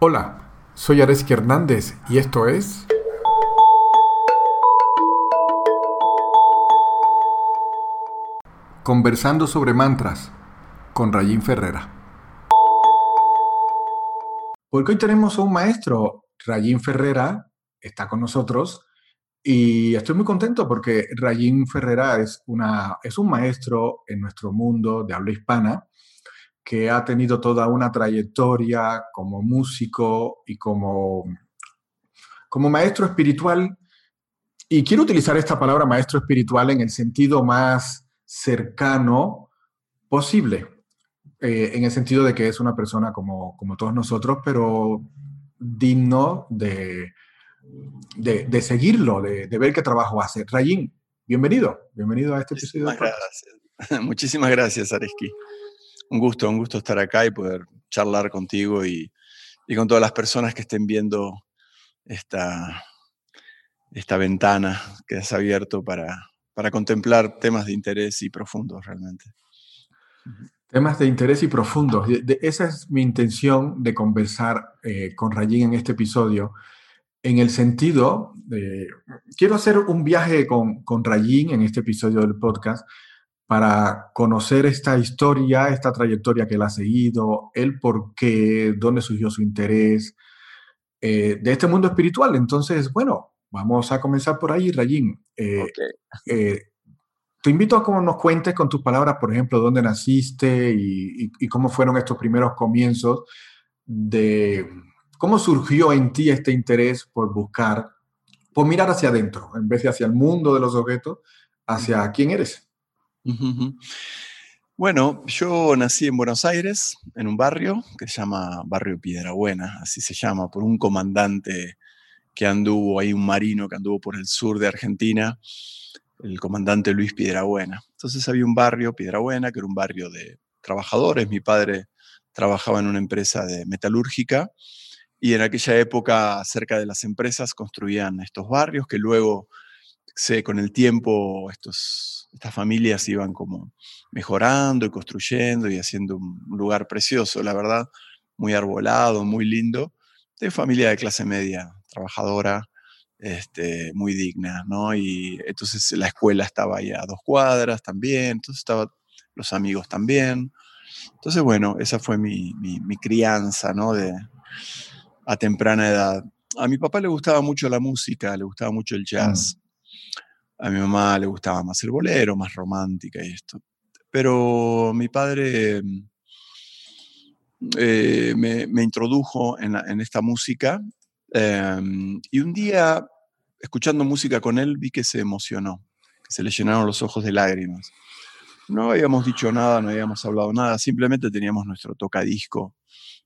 Hola, soy Areski Hernández y esto es... Conversando sobre mantras con Rayín Ferrera. Porque hoy tenemos a un maestro, Rayín Ferrera, está con nosotros y estoy muy contento porque Rayín Ferrera es, una, es un maestro en nuestro mundo de habla hispana que ha tenido toda una trayectoria como músico y como, como maestro espiritual. Y quiero utilizar esta palabra maestro espiritual en el sentido más cercano posible, eh, en el sentido de que es una persona como, como todos nosotros, pero digno de, de, seguirlo, de, ver qué trabajo hace. Rayín, bienvenido, bienvenido a este episodio. Muchísimas gracias, Muchísimas gracias, Areski un gusto, un gusto estar acá y poder charlar contigo y, con todas las personas que estén viendo esta, esta ventana que has abierto para, para contemplar temas de interés y profundos realmente. Temas de interés y profundos. esa es mi intención de conversar eh, con Rayín en este episodio, en el sentido de, quiero hacer un viaje con, con Rayín en este episodio del podcast, para conocer esta historia, esta trayectoria que él ha seguido, el por qué, dónde surgió su interés eh, de este mundo espiritual. Entonces, bueno, vamos a comenzar por ahí, Rayín. Eh, eh, te invito a que nos cuentes con tus palabras, por ejemplo, dónde naciste y, cómo fueron estos primeros comienzos de cómo surgió en ti este interés por buscar, por mirar hacia adentro, en vez de hacia el mundo de los objetos, hacia quién eres. Bueno, yo nací en Buenos Aires, en un barrio que se llama Barrio Piedrabuena, así se llama, por un comandante que anduvo, ahí un marino que anduvo por el sur de Argentina, el comandante Luis Piedrabuena. Entonces había un barrio, Piedrabuena, que era un barrio de trabajadores. Mi padre trabajaba en una empresa de metalúrgica y en aquella época cerca de las empresas construían estos barrios que luego se, con el tiempo estos, estas familias iban como mejorando y construyendo y haciendo un lugar precioso, la verdad, muy arbolado, muy lindo, de familia de clase media, trabajadora, este, muy digna, ¿no? Y entonces la escuela estaba ahí a dos cuadras también, entonces estaban los amigos también. Entonces, bueno, esa fue mi, mi, crianza, ¿no? De, a temprana edad. A mi papá le gustaba mucho la música, le gustaba mucho el jazz. Mm. A mi mamá le gustaba más el bolero, más romántica y esto. Pero mi padre eh, me, introdujo en, esta música em, y un día, escuchando música con él, vi que se emocionó, que se le llenaron los ojos de lágrimas. No habíamos dicho nada, no habíamos hablado nada, simplemente teníamos nuestro tocadisco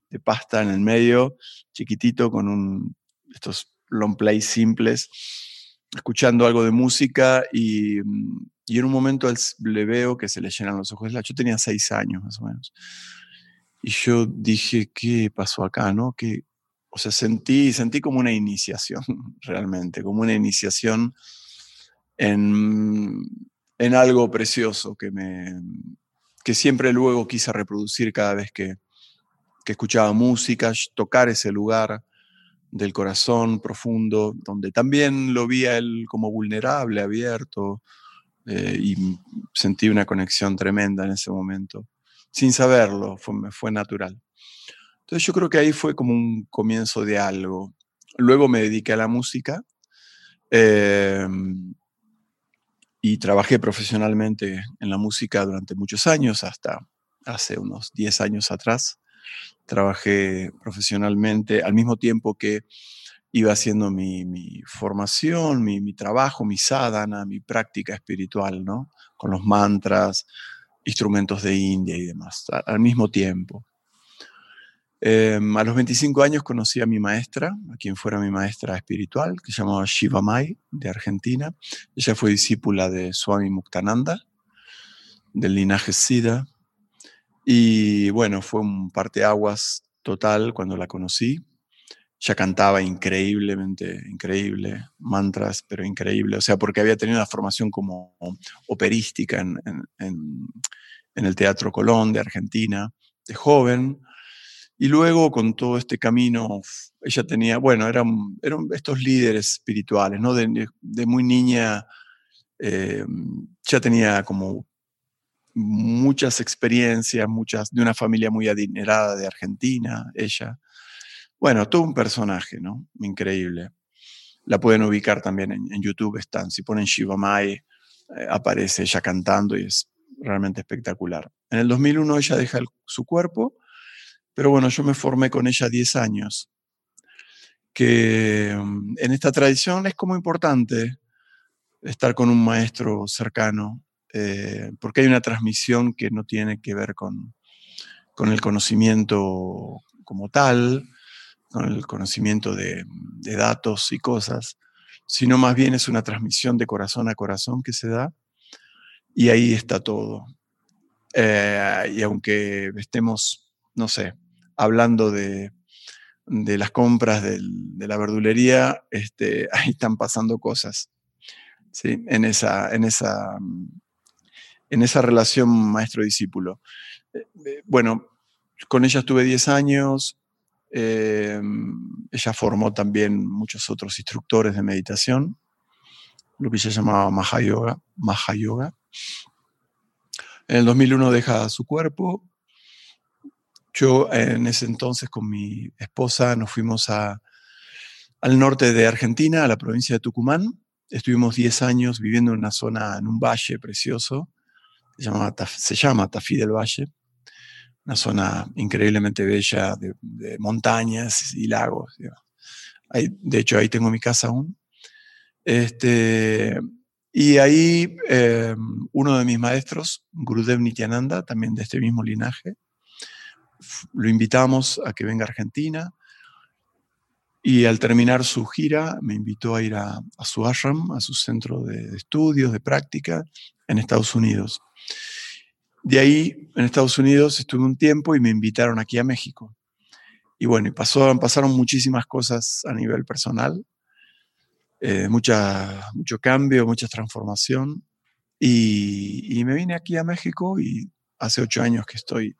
de pasta en el medio, chiquitito, con un, estos long plays simples escuchando algo de música y, mm, y, en un momento le veo que se le llenan los ojos. Yo tenía seis años más o menos. Y yo dije, ¿qué pasó acá? ¿no? Que, o sea, sentí, sentí como una iniciación, realmente, como una iniciación en, en algo precioso que, me, que siempre luego quise reproducir cada vez que, que escuchaba música, tocar ese lugar del corazón profundo, donde también lo vi él como vulnerable, abierto, eh, y sentí una conexión tremenda en ese momento, sin saberlo, fue, fue natural. Entonces yo creo que ahí fue como un comienzo de algo. Luego me dediqué a la música em, y trabajé profesionalmente en la música durante muchos años, hasta hace unos 10 años atrás trabajé profesionalmente al mismo tiempo que iba haciendo mi, formación, mi, trabajo, mi sadhana, mi práctica espiritual, ¿no? Con los mantras, instrumentos de India y demás, al mismo tiempo. Em, a los 25 años conocí a mi maestra, a quien fuera mi maestra espiritual, que se llamaba Shiva Mai, de Argentina. Ella fue discípula de Swami Muktananda, del linaje Siddha, y bueno, fue un parteaguas total cuando la conocí. Ya cantaba increíblemente, increíble, mantras, pero increíble. O sea, porque había tenido una formación como operística en, en, el Teatro Colón de Argentina, de joven. Y luego con todo este camino, ella tenía, bueno, eran, eran estos líderes espirituales, ¿no? De, muy niña eh, ya tenía como muchas experiencias, muchas, de una familia muy adinerada de Argentina, ella. Bueno, todo un personaje, ¿no? Increíble. La pueden ubicar también en, YouTube, están, si ponen Shiva Mai, eh, aparece ella cantando y es realmente espectacular. En el 2001 ella deja su cuerpo, pero bueno, yo me formé con ella 10 años, que mm, en esta tradición es como importante estar con un maestro cercano, eh, porque hay una transmisión que no tiene que ver con, con el conocimiento como tal, con el conocimiento de, datos y cosas, sino más bien es una transmisión de corazón a corazón que se da y ahí está todo. Eh, y aunque estemos, no sé, hablando de, las compras de la verdulería, este, ahí están pasando cosas ¿sí? en, esa, en, esa, en esa relación maestro-discípulo. Eh, eh, bueno, con ella estuve 10 años, Em, ella formó también muchos otros instructores de meditación, lo que ella llamaba Maha Yoga. Maha Yoga. En el 2001 deja su cuerpo. Yo en ese entonces con mi esposa nos fuimos a, al norte de Argentina, a la provincia de Tucumán. Estuvimos 10 años viviendo en una zona, en un valle precioso, se llama, Tafí del Valle una zona increíblemente bella de, montañas y lagos. de hecho, ahí tengo mi casa aún. Este, y ahí eh, uno de mis maestros, Gurudev Nityananda, también de este mismo linaje, lo invitamos a que venga a Argentina. Y al terminar su gira, me invitó a ir a, su ashram, a su centro de estudios, de práctica, en Estados Unidos. De ahí, en Estados Unidos, estuve un tiempo y me invitaron aquí a México. Y bueno, pasaron muchísimas cosas a nivel personal, eh, mucha, mucho cambio, mucha transformación. Y, y, me vine aquí a México y hace ocho años que estoy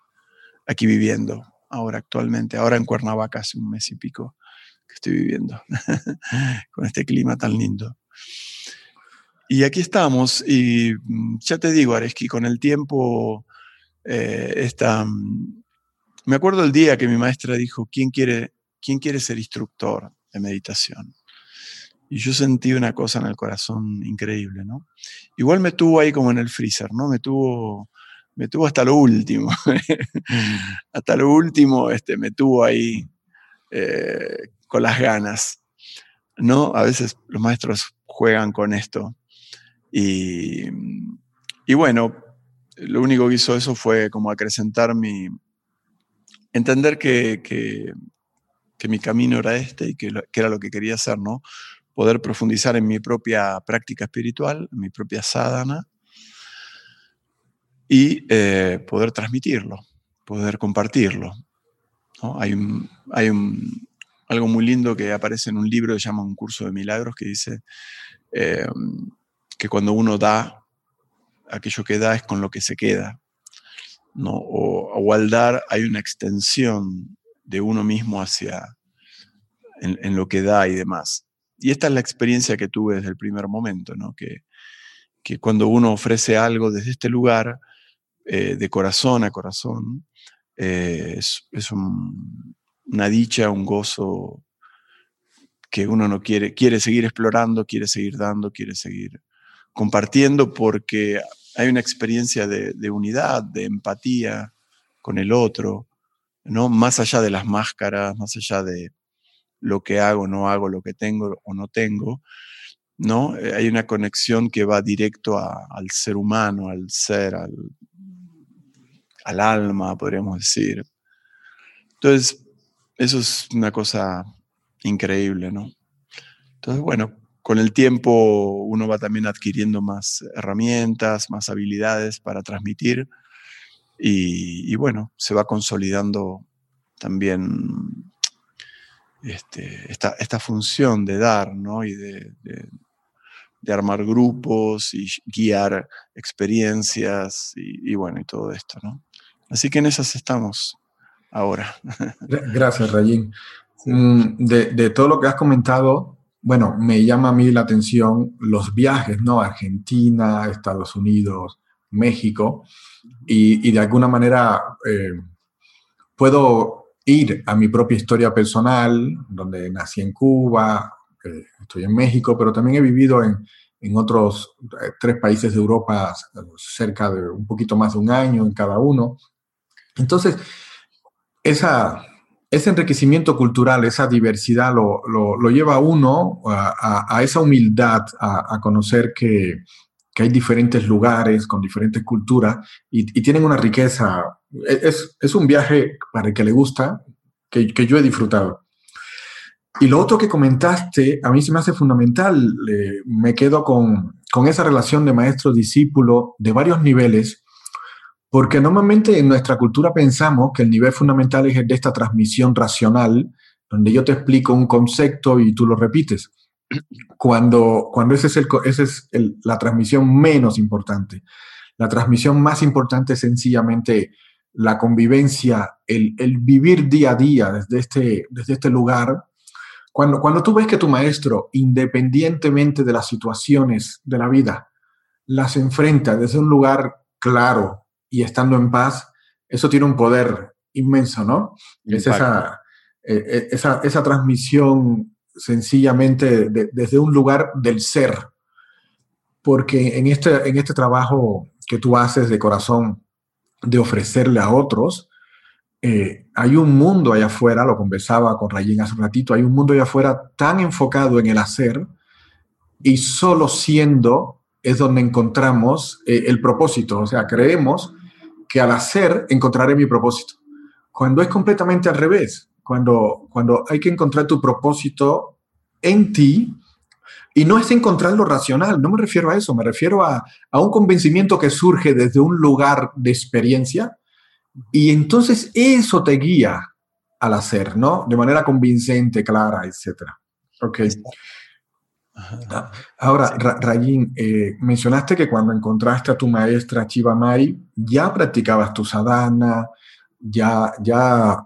aquí viviendo, ahora actualmente, ahora en Cuernavaca, hace un mes y pico que estoy viviendo, con este clima tan lindo. Y aquí estamos, y mm, ya te digo, Areski, con el tiempo, eh, mm, me acuerdo el día que mi maestra dijo, ¿quién quiere, ¿quién quiere ser instructor de meditación? Y yo sentí una cosa en el corazón increíble, ¿no? Igual me tuvo ahí como en el freezer, ¿no? Me tuvo, me tuvo hasta lo último. hasta lo último este, me tuvo ahí eh, con las ganas, ¿no? A veces los maestros juegan con esto. Y, y bueno, lo único que hizo eso fue como acrecentar mi, entender que, que, mi camino era este y que, que, era lo que quería hacer, ¿no? Poder profundizar en mi propia práctica espiritual, en mi propia sadhana y eh, poder transmitirlo, poder compartirlo. Hay, un, hay un, algo muy lindo que aparece en un libro que se llama Un curso de milagros que dice, eh, que cuando uno da, aquello que da es con lo que se queda. ¿no? O, al dar hay una extensión de uno mismo hacia en, lo que da y demás. Y esta es la experiencia que tuve desde el primer momento, que, cuando uno ofrece algo desde este lugar, eh, de corazón a corazón, eh, es, es una dicha, un gozo que uno no quiere, quiere seguir explorando, quiere seguir dando, quiere seguir compartiendo porque hay una experiencia de, unidad, de empatía con el otro, ¿no? Más allá de las máscaras, más allá de lo que hago, no hago, lo que tengo o no tengo, ¿no? Eh, hay una conexión que va directo al ser humano, al ser, al, al alma, podríamos decir. Entonces, eso es una cosa increíble, ¿no? Entonces, bueno, con el tiempo uno va también adquiriendo más herramientas, más habilidades para transmitir y, bueno, se va consolidando también este, esta, función de dar ¿no? y de, armar grupos y guiar experiencias y, bueno, y todo esto. ¿no? Así que en esas estamos, ahora. Gracias, Rayín. Mm, de, de, todo lo que has comentado, bueno, me llama a mí la atención los viajes, ¿no? Argentina, Estados Unidos, México, y, de alguna manera eh, puedo ir a mi propia historia personal, donde nací en Cuba, eh, estoy en México, pero también he vivido en, en otros eh, tres países de Europa cerca de un poquito más de un año en cada uno. Entonces, esa, ese enriquecimiento cultural, esa diversidad lo, lo, lleva a uno a, a, esa humildad, a, a conocer que, que, hay diferentes lugares con diferentes culturas y, y tienen una riqueza. Es, es, un viaje para el que le gusta, que, que yo he disfrutado. Y lo otro que comentaste, a mí se me hace fundamental, eh, me quedo con, con esa relación de maestro-discípulo de varios niveles, porque normalmente en nuestra cultura pensamos que el nivel fundamental es el de esta transmisión racional, donde yo te explico un concepto y tú lo repites, cuando, cuando esa es, el, ese es la transmisión menos importante. La transmisión más importante es sencillamente la convivencia, el, el vivir día a día desde este, desde este lugar cuando, cuando tú ves que tu maestro, independientemente de las situaciones de la vida, las enfrenta desde un lugar claro y estando en paz, eso tiene un poder inmenso, ¿no? Es esa, eh, eh, esa, esa, transmisión sencillamente de, desde un lugar del ser. Porque en este, en este trabajo que tú haces de corazón, de ofrecerle a otros, eh, hay un mundo allá afuera, lo conversaba con Rayín hace un ratito, hay un mundo allá afuera tan enfocado en el hacer y solo siendo es donde encontramos eh, el propósito. O sea, creemos que al hacer encontraré mi propósito. Cuando es completamente al revés, cuando, cuando hay que encontrar tu propósito en ti, y no es encontrar lo racional, no me refiero a eso, me refiero a, a un convencimiento que surge desde un lugar de experiencia, y entonces eso te guía al hacer, ¿no? De manera convincente, clara, etc. Ok. Ah, ahora, Rayín, eh, mencionaste que cuando encontraste a tu maestra Chiva Mai, ya practicabas tu sadhana, ya, ya,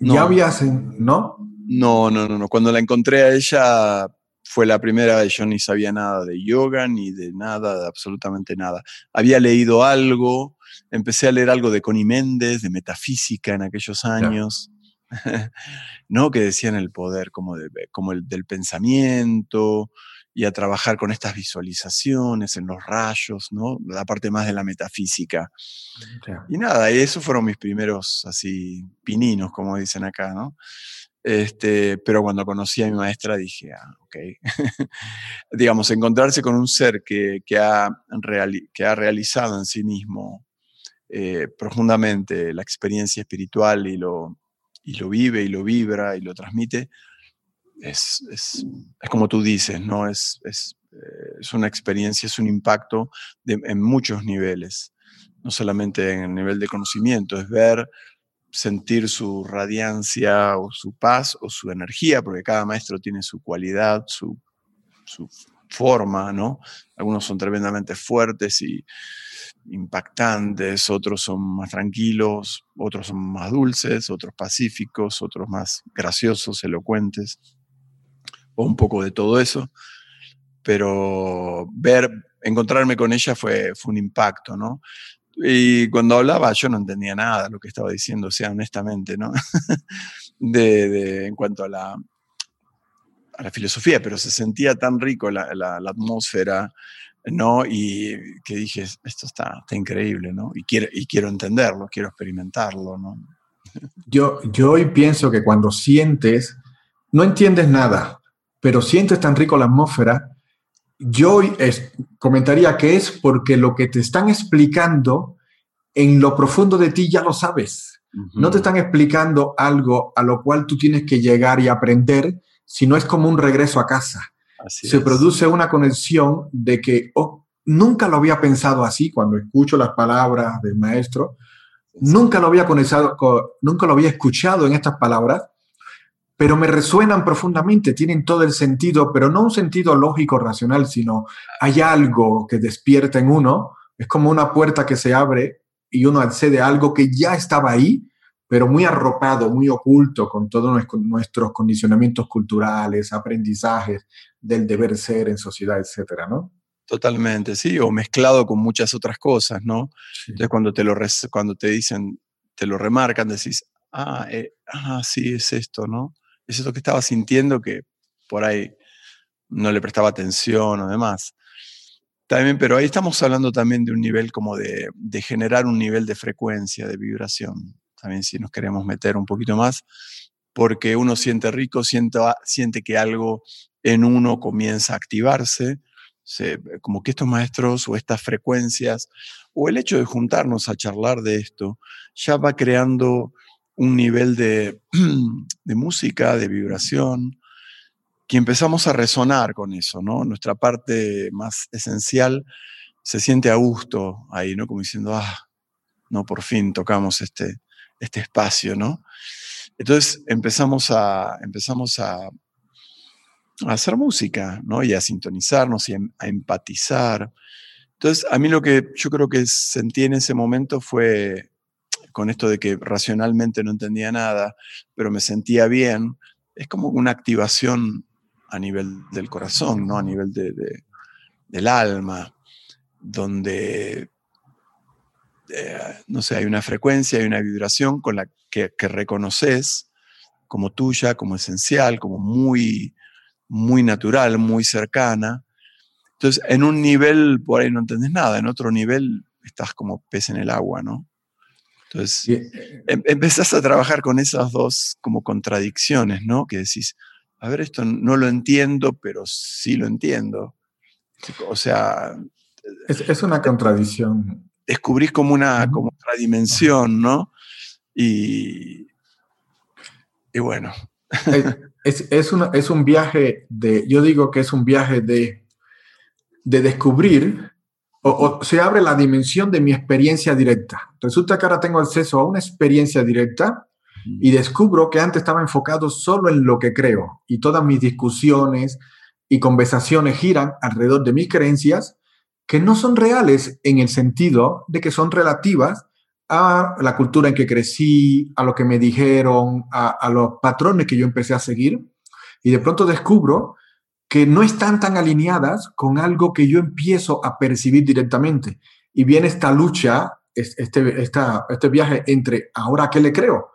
no. ya habías, ¿no? No, no, no, no. Cuando la encontré a ella fue la primera vez, yo ni sabía nada de yoga, ni de nada, de absolutamente nada. Había leído algo, empecé a leer algo de Connie Méndez, de metafísica en aquellos años, ¿no? Que decían el poder como, de, como el del pensamiento y a trabajar con estas visualizaciones en los rayos, ¿no? La parte más de la metafísica. Y nada, esos fueron mis primeros así pininos, como dicen acá, ¿no? Este, pero cuando conocí a mi maestra dije, ah, ok. Digamos, encontrarse con un ser que, que, ha que ha realizado en sí mismo eh, profundamente la experiencia espiritual y lo, y lo vive y lo vibra y lo transmite, es, es, es como tú dices, ¿no? Es, es, eh, es, una experiencia, es un impacto en muchos niveles, no solamente en el nivel de conocimiento, es ver, sentir su radiancia o su paz o su energía, porque cada maestro tiene su cualidad, su, su forma, ¿no? Algunos son tremendamente fuertes y, impactantes, otros son más tranquilos, otros son más dulces, otros pacíficos, otros más graciosos, elocuentes, o un poco de todo eso. Pero ver, encontrarme con ella fue, fue un impacto, ¿no? Y cuando hablaba yo no entendía nada de lo que estaba diciendo, o sea, honestamente, ¿no? de, en cuanto a la, a la filosofía, pero se sentía tan rico la, la, la atmósfera, ¿no? Y que dije, esto está, está increíble, ¿no? Y quiero, y quiero entenderlo, quiero experimentarlo, ¿no? Yo, yo hoy pienso que cuando sientes, no entiendes nada, pero sientes tan rico la atmósfera, yo es, comentaría que es porque lo que te están explicando en lo profundo de ti ya lo sabes. Uh -huh. No te están explicando algo a lo cual tú tienes que llegar y aprender, sino es como un regreso a casa. Así se es. produce una conexión de que oh, nunca lo había pensado así cuando escucho las palabras del maestro, nunca lo había conectado, nunca lo había escuchado en estas palabras, pero me resuenan profundamente, tienen todo el sentido, pero no un sentido lógico, racional, sino hay algo que despierta en uno, es como una puerta que se abre y uno accede a algo que ya estaba ahí, pero muy arropado, muy oculto con todos nuestros condicionamientos culturales, aprendizajes del deber ser en sociedad, etcétera, ¿no? Totalmente, sí, o mezclado con muchas otras cosas, ¿no? Entonces cuando te, lo cuando te dicen, te lo remarcan, decís, ah, eh, ah, sí, es esto, ¿no? Es esto que estaba sintiendo que por ahí no le prestaba atención o demás. También, pero ahí estamos hablando también de un nivel como de, de generar un nivel de frecuencia, de vibración. También si nos queremos meter un poquito más, porque uno siente rico, siente, siente que algo en uno comienza a activarse, como que estos maestros o estas frecuencias o el hecho de juntarnos a charlar de esto ya va creando un nivel de, de música, de vibración, que empezamos a resonar con eso, ¿no? Nuestra parte más esencial se siente a gusto ahí, ¿no? Como diciendo, ah, no, por fin tocamos este, este espacio, ¿no? Entonces empezamos a, empezamos a, hacer música, ¿no? Y a sintonizarnos y a empatizar. Entonces, a mí lo que yo creo que sentí en ese momento fue con esto de que racionalmente no entendía nada, pero me sentía bien, es como una activación a nivel del corazón, ¿no? A nivel de, del alma, donde, eh, no sé, hay una frecuencia, hay una vibración con la que, que reconoces como tuya, como esencial, como muy muy natural, muy cercana. Entonces, en un nivel por ahí no entendés nada, en otro nivel estás como pez en el agua, ¿no? Entonces, eh, em, empezás a trabajar con esas dos como contradicciones, ¿no? Que decís, a ver, esto no lo entiendo, pero sí lo entiendo. O sea... Es, una contradicción. Descubrís como una como otra dimensión, ¿no? Y, y bueno. Es, es, un viaje de, yo digo que es un viaje de, de descubrir, o, se abre la dimensión de mi experiencia directa. Resulta que ahora tengo acceso a una experiencia directa y descubro que antes estaba enfocado solo en lo que creo y todas mis discusiones y conversaciones giran alrededor de mis creencias que no son reales en el sentido de que son relativas a la cultura en que crecí, a lo que me dijeron, a, los patrones que yo empecé a seguir, y de pronto descubro que no están tan alineadas con algo que yo empiezo a percibir directamente. Y viene esta lucha, este, este viaje entre ahora qué le creo,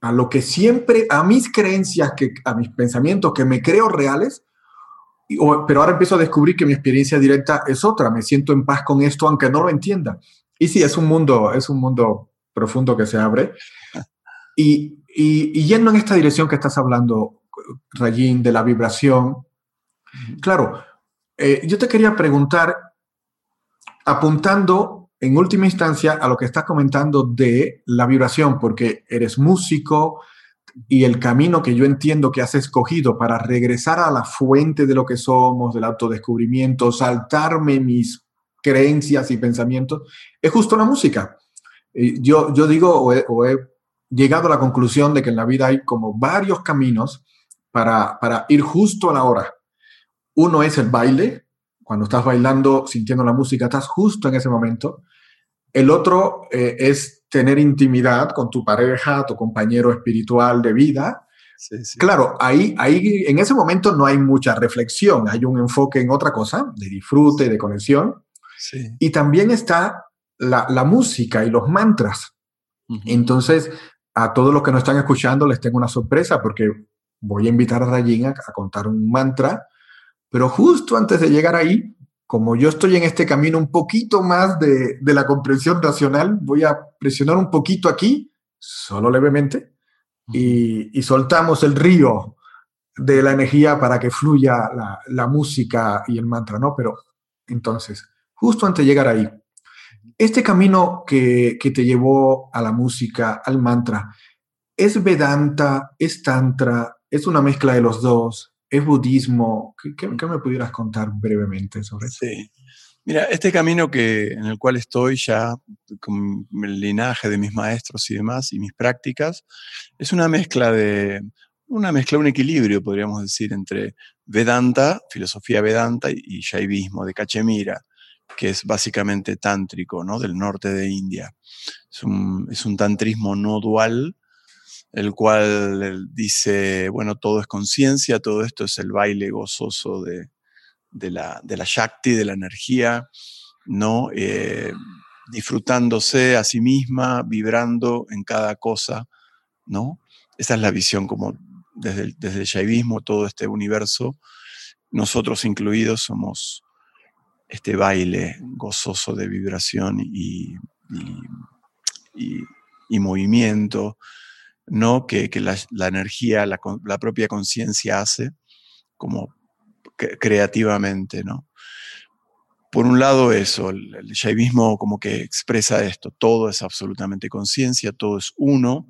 a lo que siempre, a mis creencias, que, a mis pensamientos que me creo reales, pero ahora empiezo a descubrir que mi experiencia directa es otra, me siento en paz con esto aunque no lo entienda. Y sí, es un mundo, es un mundo profundo que se abre. Y, y, yendo en esta dirección que estás hablando, Rayín, de la vibración, claro, eh, yo te quería preguntar, apuntando en última instancia a lo que estás comentando de la vibración, porque eres músico y el camino que yo entiendo que has escogido para regresar a la fuente de lo que somos, del autodescubrimiento, saltarme mis creencias y pensamientos, es justo la música. Yo, yo digo o he, llegado a la conclusión de que en la vida hay como varios caminos para, para ir justo a la hora. Uno es el baile, cuando estás bailando, sintiendo la música, estás justo en ese momento. El otro eh, es tener intimidad con tu pareja, tu compañero espiritual de vida. Claro, ahí, ahí en ese momento no hay mucha reflexión, hay un enfoque en otra cosa, de disfrute, de conexión. Y también está la, música y los mantras. Entonces, a todos los que nos están escuchando les tengo una sorpresa porque voy a invitar a Rayín a, contar un mantra, pero justo antes de llegar ahí, como yo estoy en este camino un poquito más de, la comprensión racional, voy a presionar un poquito aquí, solo levemente, y, soltamos el río de la energía para que fluya la, la música y el mantra, ¿no? Pero entonces, justo antes de llegar ahí. Este camino que, te llevó a la música, al mantra, ¿es Vedanta, es Tantra, es una mezcla de los dos, es budismo? ¿Qué, me pudieras contar brevemente sobre eso? Sí. Mira, este camino que, en el cual estoy ya, con el linaje de mis maestros y demás, y mis prácticas, es una mezcla de, una mezcla, un equilibrio, podríamos decir, entre Vedanta, filosofía Vedanta, y Shaivismo, de Cachemira que es básicamente tántrico, ¿no? Del norte de India. Es un, tantrismo no dual, el cual dice, bueno, todo es conciencia, todo esto es el baile gozoso de, la, de la Shakti, de la energía, ¿no? Eh, disfrutándose a sí misma, vibrando en cada cosa, ¿no? Esa es la visión como desde el, desde Shaivismo, todo este universo, nosotros incluidos somos este baile gozoso de vibración y, y, movimiento, ¿no? que, la, energía, la, propia conciencia hace como creativamente. ¿no? Por un lado eso, el, el como que expresa esto, todo es absolutamente conciencia, todo es uno,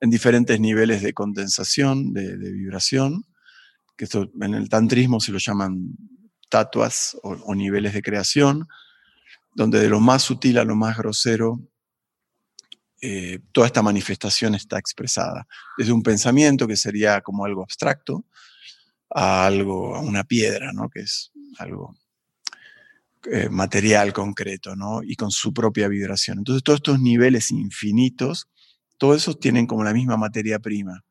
en diferentes niveles de condensación, de, vibración, que esto en el tantrismo se lo llaman tatuas o, niveles de creación, donde de lo más sutil a lo más grosero, eh, toda esta manifestación está expresada. Desde un pensamiento que sería como algo abstracto, a algo, a una piedra, ¿no? que es algo eh, material, concreto, ¿no? y con su propia vibración. Entonces, todos estos niveles infinitos todos esos tienen como la misma materia prima,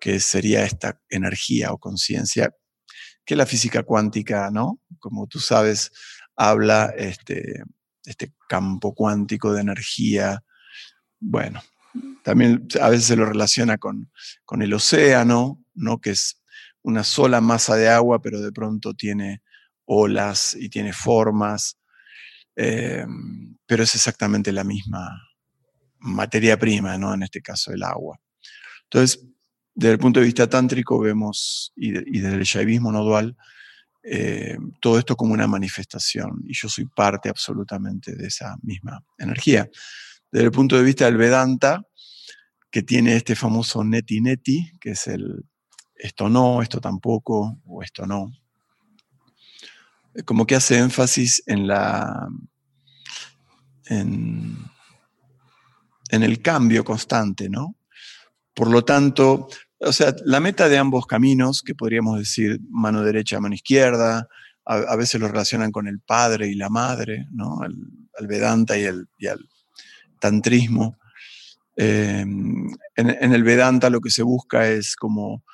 que sería esta energía o conciencia, que la física cuántica, ¿no? Como tú sabes, habla este, este campo cuántico de energía. Bueno, también a veces se lo relaciona con, con el océano, ¿no? Que es una sola masa de agua, pero de pronto tiene olas y tiene formas, eh, pero es exactamente la misma, materia prima, ¿no? En este caso el agua. Entonces, desde el punto de vista tántrico vemos, y, desde el shaivismo no dual, eh, todo esto como una manifestación, y yo soy parte absolutamente de esa misma energía. Desde el punto de vista del Vedanta, que tiene este famoso neti neti, que es el esto no, esto tampoco, o esto no, como que hace énfasis en la... En, en el cambio constante, ¿no? Por lo tanto, o sea, la meta de ambos caminos, que podríamos decir mano derecha, mano izquierda, a, veces lo relacionan con el padre y la madre, ¿no? El, Vedanta y el, tantrismo. Em, en, el Vedanta lo que se busca es como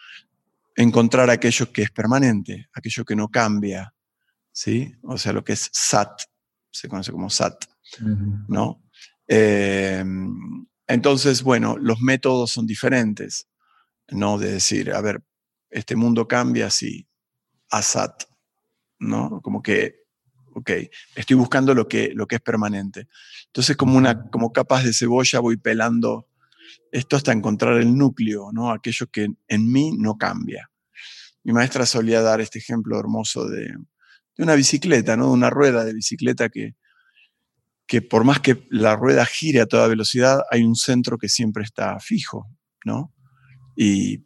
encontrar aquello que es permanente, aquello que no cambia, ¿sí? O sea, lo que es sat, se conoce como sat, ¿no? Em, entonces, bueno, los métodos son diferentes, ¿no? De decir, a ver, este mundo cambia así, asat, ¿no? Como que, ok, estoy buscando lo que, lo que es permanente. Entonces, como, una, como capas de cebolla voy pelando esto hasta encontrar el núcleo, ¿no? Aquello que en mí no cambia. Mi maestra solía dar este ejemplo hermoso de, de una bicicleta, ¿no? De una rueda de bicicleta que, que por más que la rueda gire a toda velocidad, hay un centro que siempre está fijo, ¿no? Y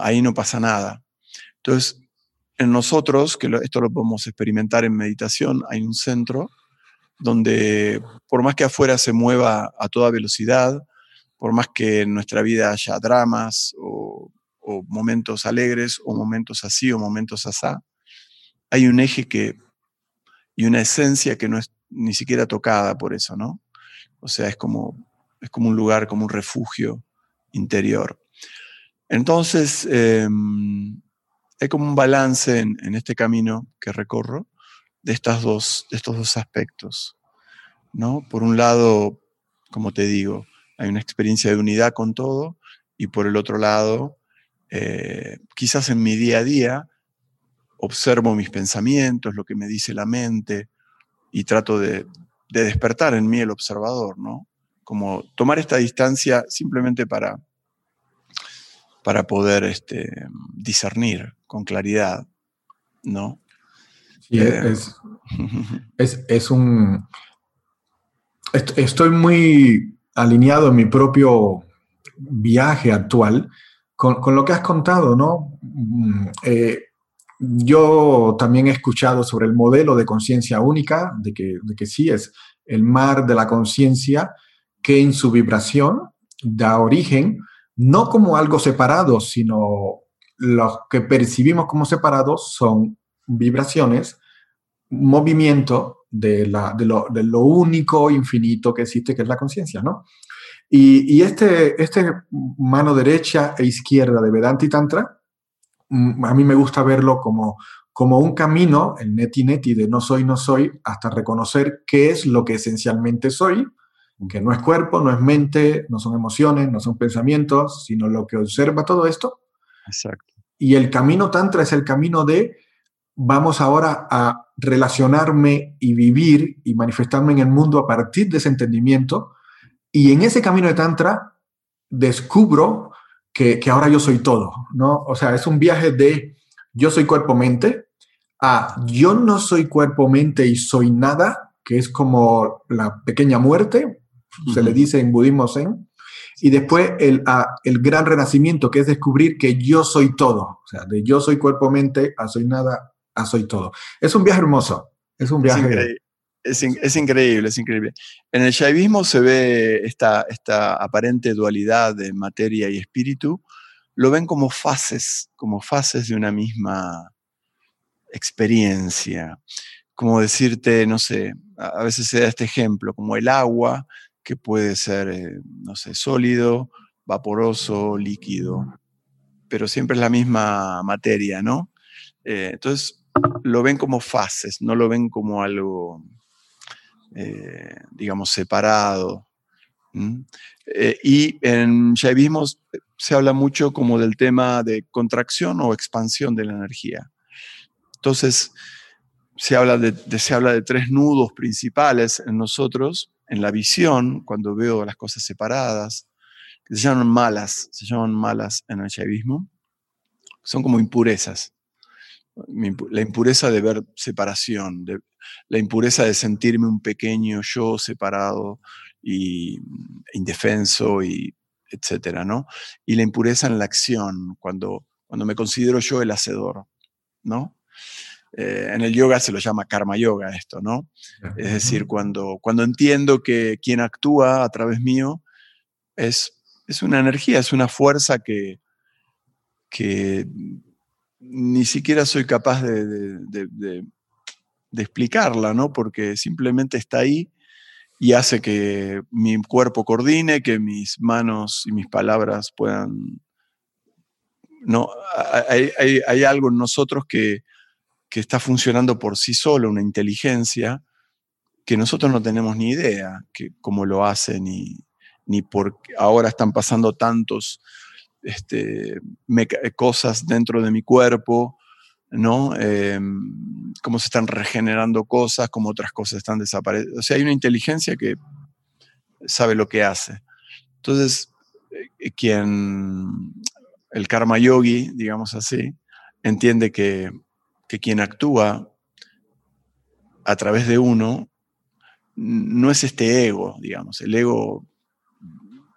ahí no pasa nada. Entonces, en nosotros, que esto lo podemos experimentar en meditación, hay un centro donde por más que afuera se mueva a toda velocidad, por más que en nuestra vida haya dramas o, momentos alegres o momentos así o momentos asá, hay un eje que, y una esencia que no es ni siquiera tocada por eso, ¿no? O sea, es como, es como un lugar, como un refugio interior. Entonces, em, hay como un balance en, este camino que recorro de, estas dos, de estos dos aspectos, ¿no? Por un lado, como te digo, hay una experiencia de unidad con todo y por el otro lado, eh, quizás en mi día a día, observo mis pensamientos, lo que me dice la mente, y trato de, despertar en mí el observador, ¿no? Como tomar esta distancia simplemente para, para poder este, discernir con claridad, ¿no? Sí, eh, es, un... Estoy muy alineado en mi propio viaje actual con, lo que has contado, ¿no? Mm, eh, yo también he escuchado sobre el modelo de conciencia única, de que, de que sí es el mar de la conciencia que en su vibración da origen no como algo separado, sino los que percibimos como separados son vibraciones, movimiento de, la, de, lo, único infinito que existe, que es la conciencia, ¿no? Y, este, este mano derecha e izquierda de Vedanta y Tantra, mm, a mí me gusta verlo como, como un camino, el neti neti de no soy, no soy, hasta reconocer qué es lo que esencialmente soy, que no es cuerpo, no es mente, no son emociones, no son pensamientos, sino lo que observa todo esto. Exacto. Y el camino tantra es el camino de vamos ahora a relacionarme y vivir y manifestarme en el mundo a partir de ese entendimiento. Y en ese camino de tantra descubro que, que ahora yo soy todo, ¿no? O sea, es un viaje de yo soy cuerpo-mente a yo no soy cuerpo-mente y soy nada, que es como la pequeña muerte, se le dice en budismo zen, y después el, el gran renacimiento, que es descubrir que yo soy todo, o sea, de yo soy cuerpo-mente a soy nada a soy todo. Es un viaje hermoso, es un viaje... Es, es, increíble, es increíble. En el shaivismo se ve esta, esta aparente dualidad de materia y espíritu, lo ven como fases, como fases de una misma experiencia. Como decirte, no sé, a veces se da este ejemplo, como el agua que puede ser, eh, no sé, sólido, vaporoso, líquido, pero siempre es la misma materia, ¿no? Eh, entonces, lo ven como fases, no lo ven como algo, eh, digamos, separado. y en Shaivismo se habla mucho como del tema de contracción o expansión de la energía. Entonces, se habla de, se habla de tres nudos principales en nosotros, en la visión, cuando veo las cosas separadas, que se llaman malas, se llaman malas en el shaivismo, son como impurezas. La impureza de ver separación, de, la impureza de sentirme un pequeño yo separado y indefenso y etcétera, ¿no? Y la impureza en la acción, cuando, cuando me considero yo el hacedor, ¿no? Eh, en el yoga se lo llama karma yoga esto, ¿no? Es decir, cuando, cuando entiendo que quien actúa a través mío es, es una energía, es una fuerza que, que ni siquiera soy capaz de, de, de, explicarla, ¿no? Porque simplemente está ahí y hace que mi cuerpo coordine, que mis manos y mis palabras puedan... No, hay, hay, hay algo en nosotros que, que está funcionando por sí solo, una inteligencia que nosotros no tenemos ni idea que cómo lo hace, ni, ni por ahora están pasando tantos este, cosas dentro de mi cuerpo, ¿no? Em, cómo se están regenerando cosas, cómo otras cosas están desapareciendo. O sea, hay una inteligencia que sabe lo que hace. Entonces, eh, quien, el karma yogi, digamos así, entiende que que quien actúa a través de uno no es este ego, digamos. El ego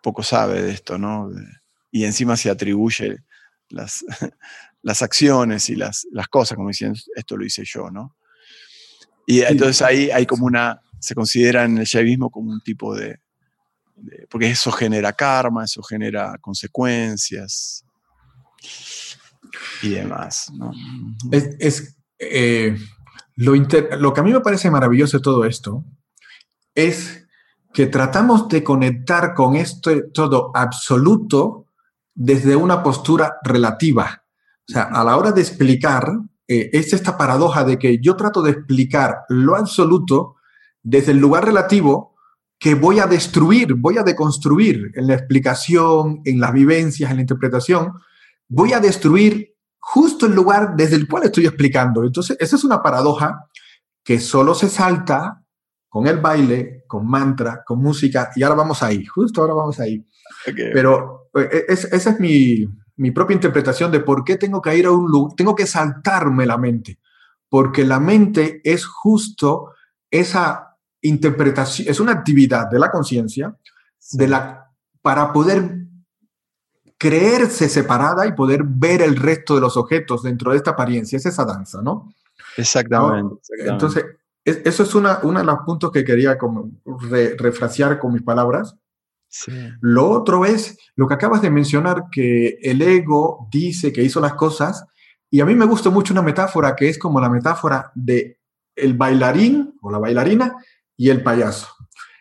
poco sabe de esto, ¿no? Y encima se atribuye las, las acciones y las, las cosas, como diciendo, esto lo hice yo, ¿no? Y entonces ahí hay como una, se considera en el shaivismo como un tipo de, porque eso genera karma, eso genera consecuencias y demás. ¿no? Es, eh, lo, lo que a mí me parece maravilloso de todo esto es que tratamos de conectar con esto todo absoluto desde una postura relativa. O sea, a la hora de explicar, eh, es esta paradoja de que yo trato de explicar lo absoluto desde el lugar relativo que voy a destruir, voy a deconstruir en la explicación, en las vivencias, en la interpretación, voy a destruir justo el lugar desde el cual estoy explicando. Entonces, esa es una paradoja que solo se salta con el baile, con mantra, con música, y ahora vamos ahí, justo ahora vamos ahí. Pero eh, esa es mi, mi, propia interpretación de por qué tengo que ir a un lugar, tengo que saltarme la mente, porque la mente es justo esa interpretación, es una actividad de la conciencia de la para poder creerse separada y poder ver el resto de los objetos dentro de esta apariencia. Es esa danza, ¿no? Exactamente. Entonces, eso es una, uno de los puntos que quería como refrasear con mis palabras. Lo otro es lo que acabas de mencionar, que el ego dice que hizo las cosas, y a mí me gusta mucho una metáfora que es como la metáfora de el bailarín o la bailarina y el payaso.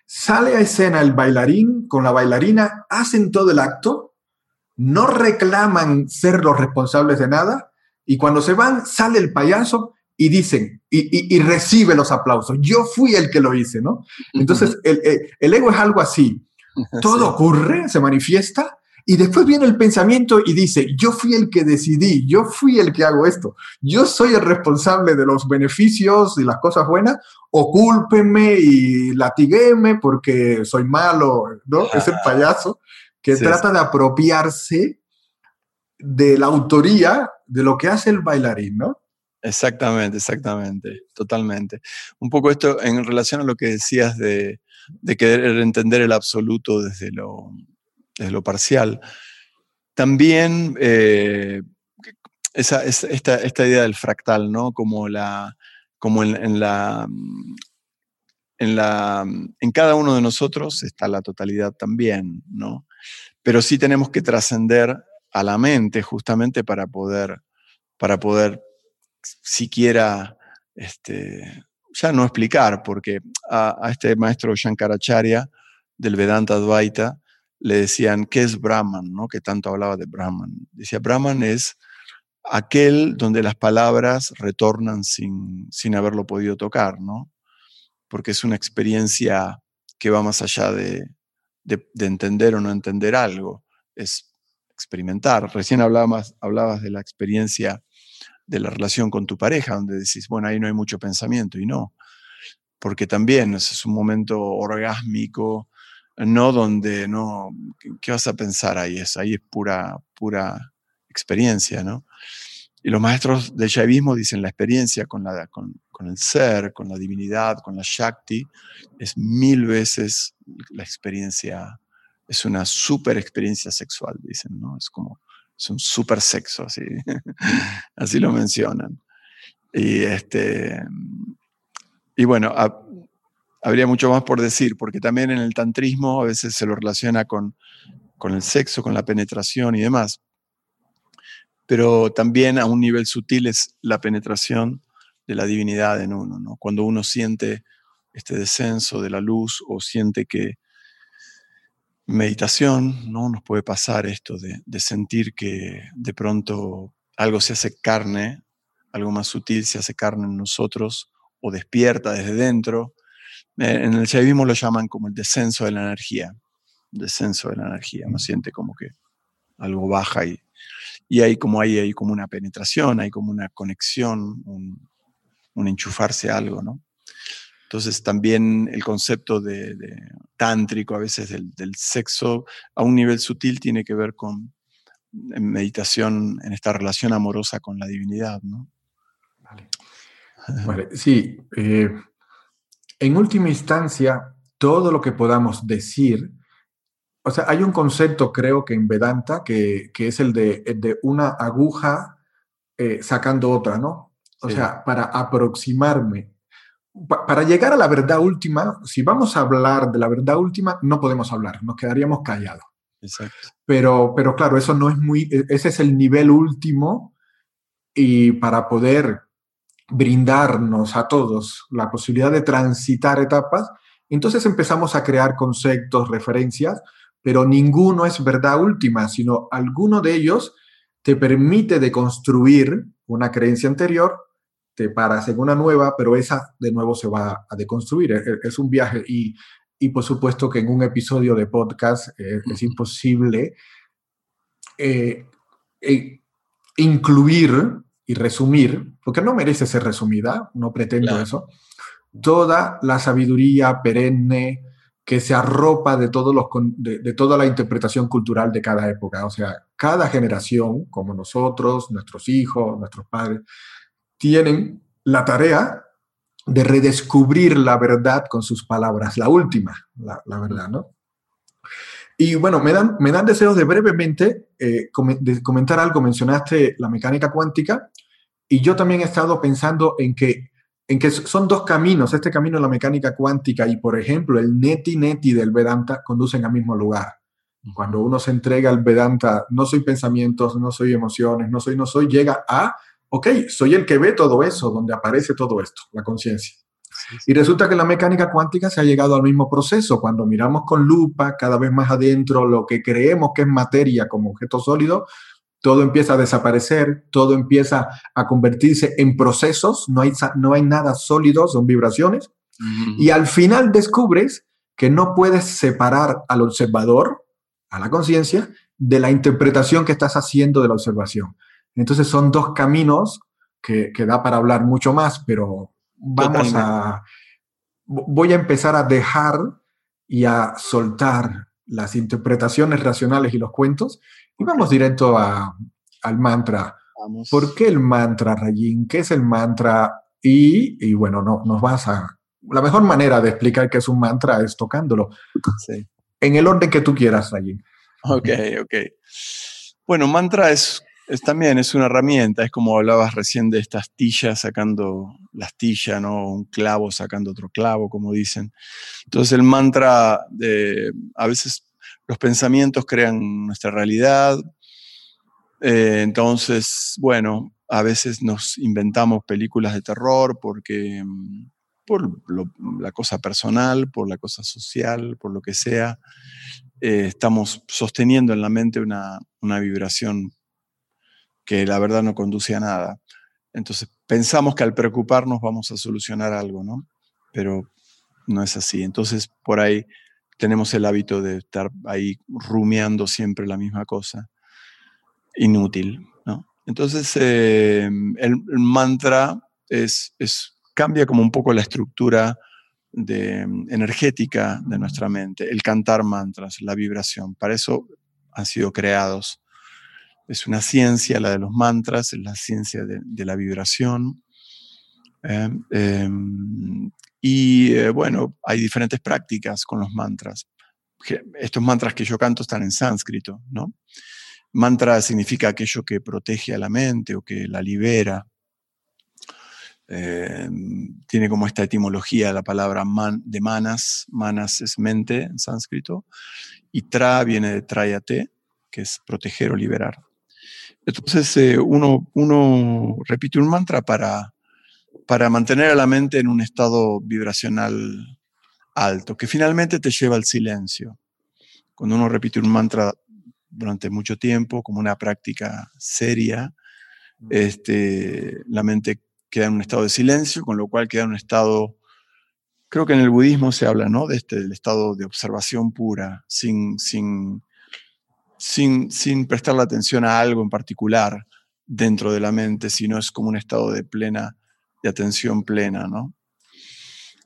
sale a escena el bailarín con la bailarina, hacen todo el acto, no reclaman ser los responsables de nada, y cuando se van, sale el payaso y dicen, y, recibe los aplausos. Yo fui el que lo hice, ¿no? Entonces, el, ego es algo así. Todo ocurre, se manifiesta, y después viene el pensamiento y dice, yo fui el que decidí, yo fui el que hago esto, yo soy el responsable de los beneficios y las cosas buenas, o cúlpenme y latigueme porque soy malo, ¿no? Es el payaso que trata de apropiarse de la autoría de lo que hace el bailarín, ¿no? Exactamente, exactamente, totalmente. Un poco esto en relación a lo que decías de, querer entender el absoluto desde lo, lo parcial. También eh, esa, esta, esta, idea del fractal, ¿no? Como, la, como en, la, en, la, en cada uno de nosotros está la totalidad también, ¿no? Pero sí tenemos que trascender a la mente justamente para poder, para poder siquiera, este, ya no explicar, porque a, este maestro Shankaracharya del Vedanta Advaita le decían, ¿qué es Brahman? ¿no? Que tanto hablaba de Brahman. Decía, Brahman es aquel donde las palabras retornan sin, sin haberlo podido tocar, ¿no? Porque es una experiencia que va más allá de, de, de entender o no entender algo. Es experimentar. Recién hablabas, hablabas de la experiencia de la relación con tu pareja, donde decís, bueno, ahí no hay mucho pensamiento, y no, porque también es un momento orgásmico, no donde, no, ¿qué vas a pensar ahí? Es, ahí es pura, pura experiencia, ¿no? Y los maestros del Shaivismo dicen la experiencia con, la, con, con, el ser, con la divinidad, con la Shakti, es mil veces la experiencia es una super experiencia sexual, dicen, ¿no? Es como, es un super sexo, así, así lo mencionan. Y, este, y bueno, habría mucho más por decir, porque también en el tantrismo a veces se lo relaciona con, con el sexo, con la penetración y demás. Pero también a un nivel sutil es la penetración de la divinidad en uno, ¿no? Cuando uno siente este descenso de la luz o siente que meditación, ¿no? Nos puede pasar esto de, sentir que de pronto algo se hace carne, algo más sutil se hace carne en nosotros o despierta desde dentro. Eh, en el shaivismo lo llaman como el descenso de la energía, descenso de la energía, uno siente como que algo baja y, y hay como hay, hay como una penetración, hay como una conexión, un, un enchufarse a algo, ¿no? Entonces también el concepto de, tántrico a veces del, sexo a un nivel sutil tiene que ver con meditación en esta relación amorosa con la divinidad, ¿no? Vale. sí. Eh, en última instancia, todo lo que podamos decir, o sea, hay un concepto creo que en Vedanta que, es el de, de una aguja eh, sacando otra, ¿no? O sea, para aproximarme para llegar a la verdad última, si vamos a hablar de la verdad última, no podemos hablar, nos quedaríamos callados. Exacto. Pero, pero claro, eso no es muy, e, ese es el nivel último y para poder brindarnos a todos la posibilidad de transitar etapas, entonces empezamos a crear conceptos, referencias, pero ninguno es verdad última, sino alguno de ellos te permite de construir una creencia anterior te paras en una nueva, pero esa de nuevo se va a deconstruir. E, e, es, un viaje y, y, por supuesto que en un episodio de podcast eh, es imposible eh, eh, incluir y resumir, porque no merece ser resumida, no pretendo eso, toda la sabiduría perenne que se arropa de, todos los, de, de toda la interpretación cultural de cada época. O sea, cada generación, como nosotros, nuestros hijos, nuestros padres, tienen la tarea de redescubrir la verdad con sus palabras, la última, la, verdad, ¿no? Y bueno, me dan, me dan deseos de brevemente eh, comentar algo. Mencionaste la mecánica cuántica y yo también he estado pensando en que, en que son dos caminos. Este camino de la mecánica cuántica y, por ejemplo, el neti-neti del Vedanta conducen al mismo lugar. Cuando uno se entrega al Vedanta, no soy pensamientos, no soy emociones, no soy, no soy, llega a ok, soy el que ve todo eso, donde aparece todo esto, la conciencia. Y resulta que la mecánica cuántica se ha llegado al mismo proceso. Cuando miramos con lupa cada vez más adentro lo que creemos que es materia como objeto sólido, todo empieza a desaparecer, todo empieza a convertirse en procesos, no hay, no hay nada sólido, son vibraciones. Y al final descubres que no puedes separar al observador, a la conciencia, de la interpretación que estás haciendo de la observación. Entonces son dos caminos que, que da para hablar mucho más, pero vamos a... Voy a empezar a dejar y a soltar las interpretaciones racionales y los cuentos y vamos directo a, al mantra. ¿Por qué el mantra, Rayin? ¿Qué es el mantra? Y, y, bueno, no, nos vas a... La mejor manera de explicar qué es un mantra es tocándolo. Sí. En el orden que tú quieras, Rayin. Ok, ok. Bueno, mantra es, es, también es una herramienta, es como hablabas recién de esta astilla sacando la astilla, ¿no? Un clavo sacando otro clavo, como dicen. Entonces el mantra, de, a veces los pensamientos crean nuestra realidad. Eh, entonces, bueno, a veces nos inventamos películas de terror porque mm, por la cosa personal, por la cosa social, por lo que sea. Eh, estamos sosteniendo en la mente una, vibración que la verdad no conduce a nada. Entonces pensamos que al preocuparnos vamos a solucionar algo, ¿no? Pero no es así. Entonces por ahí tenemos el hábito de estar ahí rumiando siempre la misma cosa. Inútil, ¿no? Entonces eh, el, mantra es, es, cambia como un poco la estructura mm, energética de nuestra mente, el cantar mantras, la vibración. Para eso han sido creados. Es una ciencia, la de los mantras, es la ciencia de, la vibración. ¿Eh? Em, y eh, bueno, hay diferentes prácticas con los mantras. Estos mantras que yo canto están en sánscrito, ¿no? Mantra significa aquello que protege a la mente o que la libera. Eh, tiene como esta etimología la palabra man, de manas, manas es mente en sánscrito, y tra viene de trayate, que es proteger o liberar. Entonces eh, uno, uno, repite un mantra para, para mantener a la mente en un estado vibracional alto, que finalmente te lleva al silencio. Cuando uno repite un mantra durante mucho tiempo, como una práctica seria, este, la mente queda en un estado de silencio, con lo cual queda en un estado, creo que en el budismo se habla, ¿no? De este, del estado de observación pura, sin, sin, sin, sin prestar la atención a algo en particular dentro de la mente, sino es como un estado de plena, de atención plena, ¿no?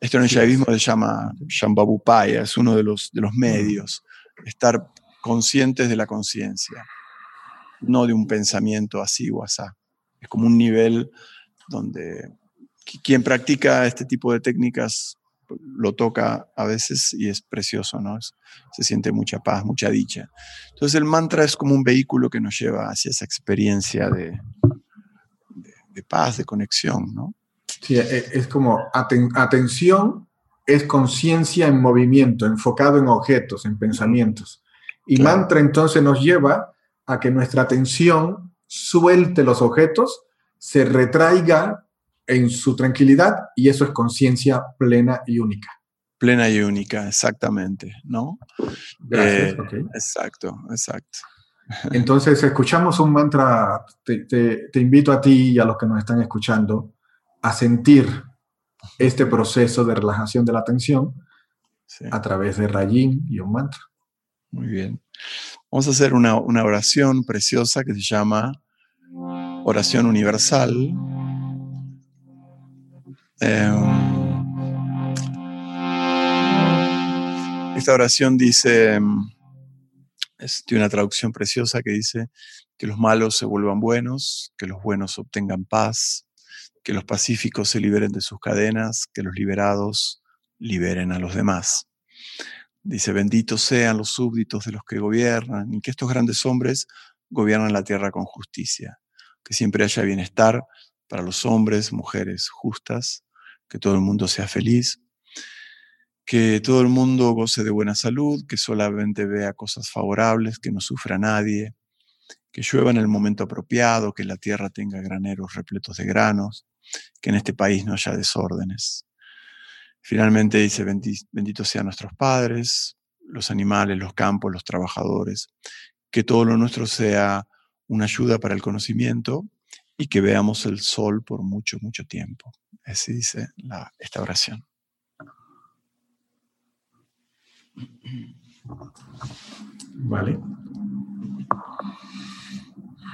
Esto en el shaivismo se llama Shambhabupaya, es uno de los, de los medios, estar conscientes de la conciencia, no de un pensamiento así o asá. Es como un nivel donde quien practica este tipo de técnicas lo toca a veces y es precioso, ¿no? se siente mucha paz, mucha dicha. Entonces el mantra es como un vehículo que nos lleva hacia esa experiencia de, de, paz, de conexión, ¿no? Sí, e, es como atención, es conciencia en movimiento, enfocado en objetos, en pensamientos. Y mantra entonces nos lleva a que nuestra atención suelte los objetos se retraiga en su tranquilidad y eso es conciencia plena y única. Plena y única, exactamente, ¿no? Gracias, eh, Exacto, exacto. Entonces, escuchamos un mantra, te, invito a ti y a los que nos están escuchando a sentir este proceso de relajación de la atención a través de Rayin y un mantra. Muy bien. Vamos a hacer una, una oración preciosa que se llama oración universal. Em, esta oración dice, es, tiene una traducción preciosa que dice que los malos se vuelvan buenos, que los buenos obtengan paz, que los pacíficos se liberen de sus cadenas, que los liberados liberen a los demás. Dice, benditos sean los súbditos de los que gobiernan y que estos grandes hombres gobiernan la tierra con justicia que siempre haya bienestar para los hombres, mujeres justas, que todo el mundo sea feliz, que todo el mundo goce de buena salud, que solamente vea cosas favorables, que no sufra nadie, que llueva en el momento apropiado, que la tierra tenga graneros repletos de granos, que en este país no haya desórdenes. Finalmente dice, benditos sean nuestros padres, los animales, los campos, los trabajadores, que todo lo nuestro sea una ayuda para el conocimiento y que veamos el sol por mucho, mucho tiempo. Así dice la, esta oración. Vale.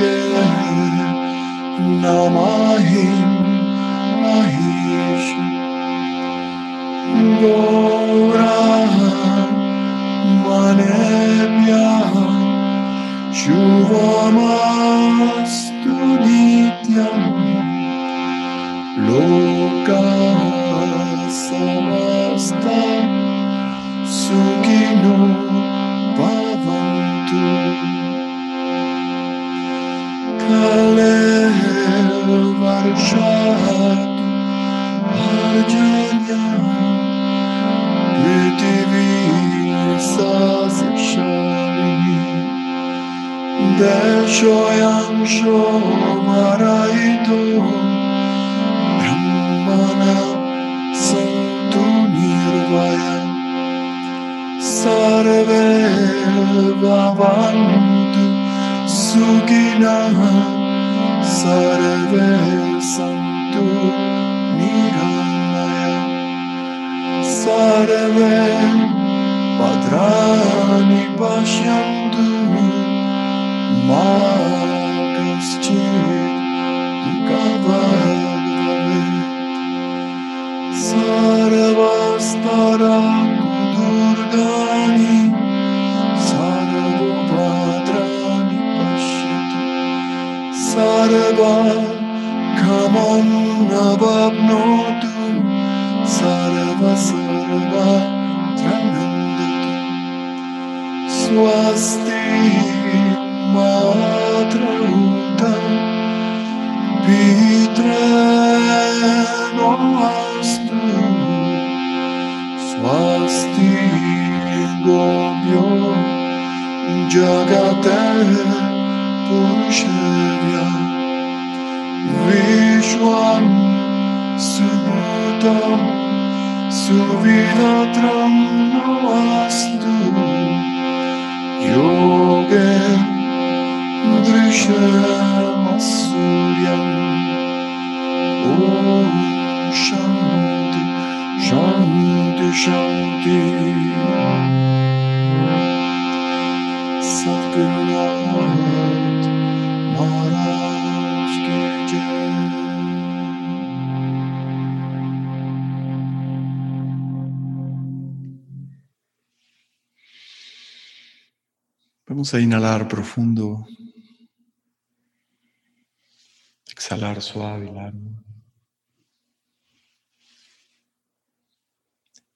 Namahi, Namahi, Mahesh, Gauraha, Manebhyaha, Shuvamastu Nityam, Lokaha Samasta şahit harcaya Güdübir saz şali Der şoyan şomaraydu Brahmana santu nirvaya Sarve bhavantu sugina Sarve सन्तु निराय सरवे पद्राणि पश्यन्तु मे मा su vida transformada. Vamos a inhalar profundo. Exhalar suave y largo.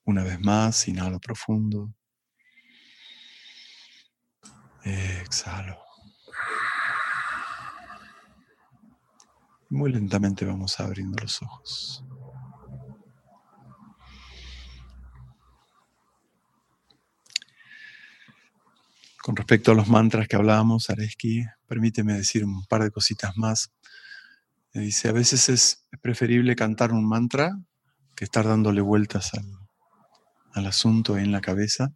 Una vez más, inhalo profundo. Exhalo. Muy lentamente vamos abriendo los ojos. Con respecto a los mantras que hablábamos, Areski, permíteme decir un par de cositas más. Dice, a veces es preferible cantar un mantra que estar dándole vueltas al, al asunto en la cabeza.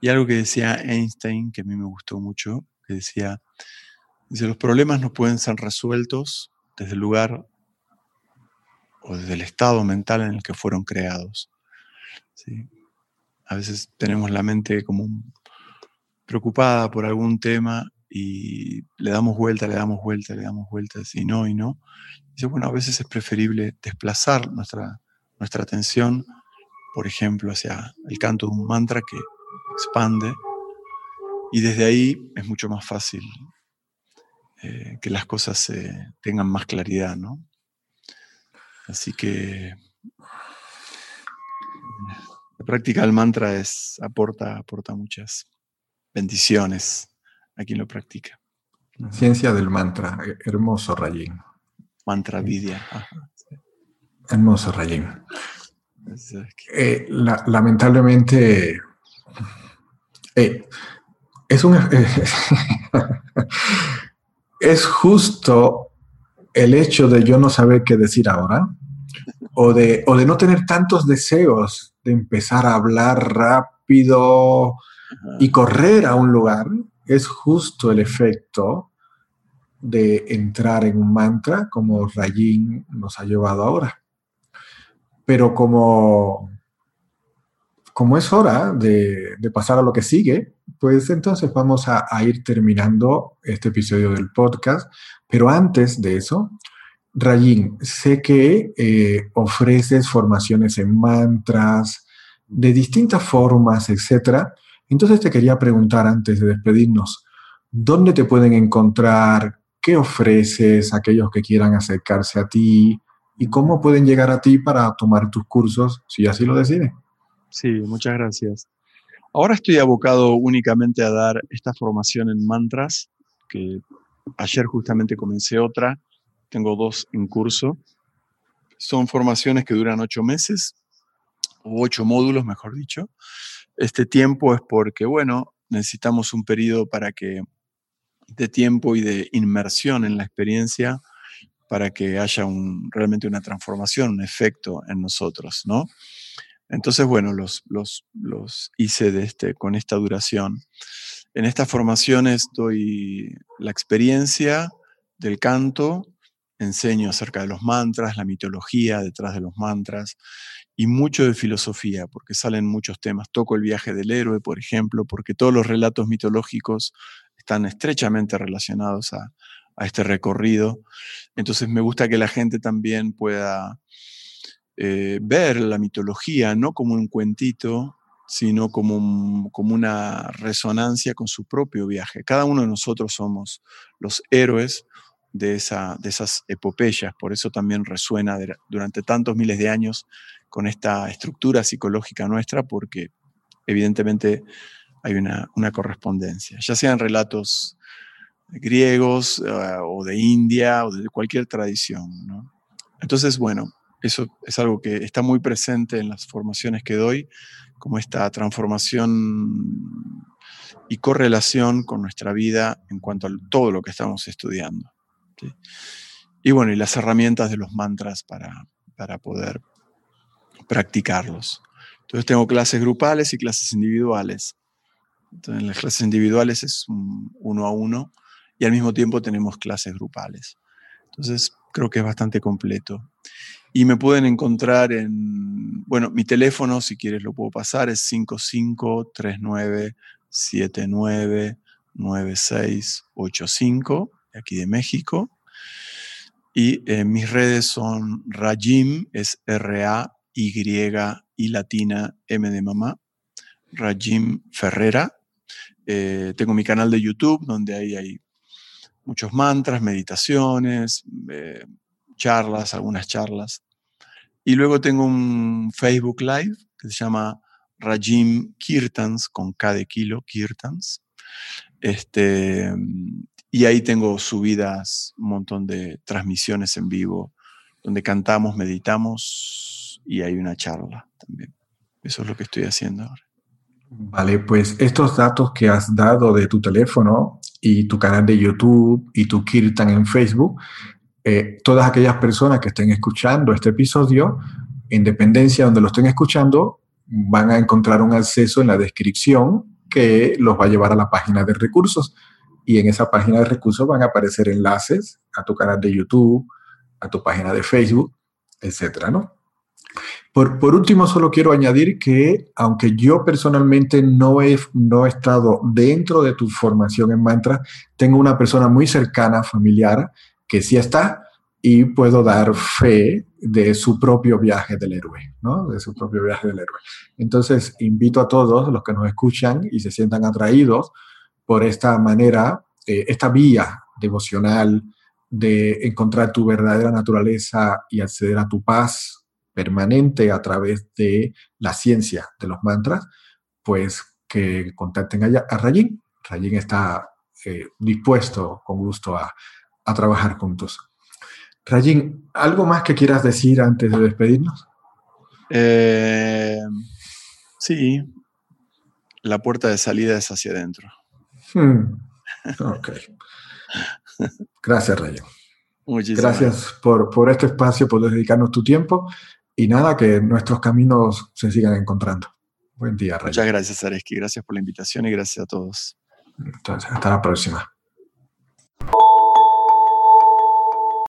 Y algo que decía Einstein, que a mí me gustó mucho, que decía, dice, los problemas no pueden ser resueltos desde el lugar o desde el estado mental en el que fueron creados. ¿sí? A veces tenemos la mente como preocupada por algún tema y le damos vuelta, le damos vuelta, le damos vueltas y no y no. Dice, bueno, a veces es preferible desplazar nuestra, nuestra atención, por ejemplo, hacia el canto de un mantra que expande y desde ahí es mucho más fácil eh, que las cosas tengan más claridad, ¿no? Así que la práctica del mantra es, aporta, aporta muchas bendiciones a quien lo practica. ciencia del mantra, hermoso Rayin. Mantra Vidya. Hermoso Rayin. Eh, lamentablemente, eh, es un... es justo el hecho de yo no saber qué decir ahora o de, o de no tener tantos deseos de empezar a hablar rápido y correr a un lugar, es justo el efecto de entrar en un mantra como Rayin nos ha llevado ahora. Pero como, como es hora de, pasar a lo que sigue, pues entonces vamos a, ir terminando este episodio del podcast. Pero antes de eso, Rayin, sé que eh, ofreces formaciones en mantras de distintas formas, etcétera. Entonces te quería preguntar antes de despedirnos, ¿dónde te pueden encontrar? ¿Qué ofreces a aquellos que quieran acercarse a ti? ¿Y cómo pueden llegar a ti para tomar tus cursos si así lo deciden? Sí, muchas gracias. Ahora estoy abocado únicamente a dar esta formación en mantras, que ayer justamente comencé otra, tengo dos en curso. Son formaciones que duran ocho meses, o ocho módulos, mejor dicho. Este tiempo es porque, bueno, necesitamos un periodo para que de tiempo y de inmersión en la experiencia para que haya un, realmente una transformación, un efecto en nosotros, ¿no? Entonces, bueno, los, los, los hice de este, con esta duración. En estas formaciones doy la experiencia del canto, enseño acerca de los mantras, la mitología detrás de los mantras y mucho de filosofía, porque salen muchos temas. Toco el viaje del héroe, por ejemplo, porque todos los relatos mitológicos están estrechamente relacionados a, a este recorrido. Entonces me gusta que la gente también pueda eh, ver la mitología no como un cuentito, sino como, como una resonancia con su propio viaje. Cada uno de nosotros somos los héroes de, esa, de esas epopeyas, por eso también resuena durante tantos miles de años con esta estructura psicológica nuestra, porque evidentemente hay una, una correspondencia, ya sean relatos griegos eh, o de India o de cualquier tradición. Entonces, bueno, eso es algo que está muy presente en las formaciones que doy, como esta transformación y correlación con nuestra vida en cuanto a todo lo que estamos estudiando. Y bueno, y las herramientas de los mantras para, para poder practicarlos. Entonces tengo clases grupales y clases individuales. Entonces, en las clases individuales es uno a uno y al mismo tiempo tenemos clases grupales. Entonces, creo que es bastante completo. Y me pueden encontrar en, bueno, mi teléfono, si quieres lo puedo pasar, es 5539799685, de aquí de México. Y eh, mis redes son Rajim, es R-A-Y y latina M de mamá, Rajim Ferrera. Eh, tengo mi canal de YouTube donde ahí hay muchos mantras, meditaciones, eh, charlas, algunas charlas. Y luego tengo un Facebook Live que se llama Rajim Kirtans, con K de kilo, Kirtans. Este, y ahí tengo subidas un montón de transmisiones en vivo, donde cantamos, meditamos y hay una charla también. Eso es lo que estoy haciendo ahora. Vale, pues estos datos que has dado de tu teléfono y tu canal de YouTube y tu Kirtan en Facebook eh, todas aquellas personas que estén escuchando este episodio, en dependencia de donde lo estén escuchando, van a encontrar un acceso en la descripción que los va a llevar a la página de recursos. Y en esa página de recursos van a aparecer enlaces a tu canal de YouTube, a tu página de Facebook etcétera, ¿no? Por, último, solo quiero añadir que, aunque yo personalmente no he, no he estado dentro de tu formación en mantra, tengo una persona muy cercana, familiar, que sí está y puedo dar fe de su propio viaje del héroe, ¿no? De su propio viaje del héroe. Entonces, invito a todos los que nos escuchan y se sientan atraídos por esta manera, eh, esta vía devocional de encontrar tu verdadera naturaleza y acceder a tu paz permanente a través de la ciencia de los mantras, pues que contacten a, a Rayin. Rayin está eh, dispuesto, con gusto, a, a trabajar juntos. Rayin, ¿algo más que quieras decir antes de despedirnos? Eh, sí, la puerta de salida es hacia adentro. Hmm. Ok. Gracias, Rayin. Muchísimas gracias por, por este espacio, por dedicarnos tu tiempo y nada, que nuestros caminos se sigan encontrando. Buen día, Rayin. Muchas gracias, Areski. Gracias por la invitación y gracias a todos. Entonces, hasta la próxima.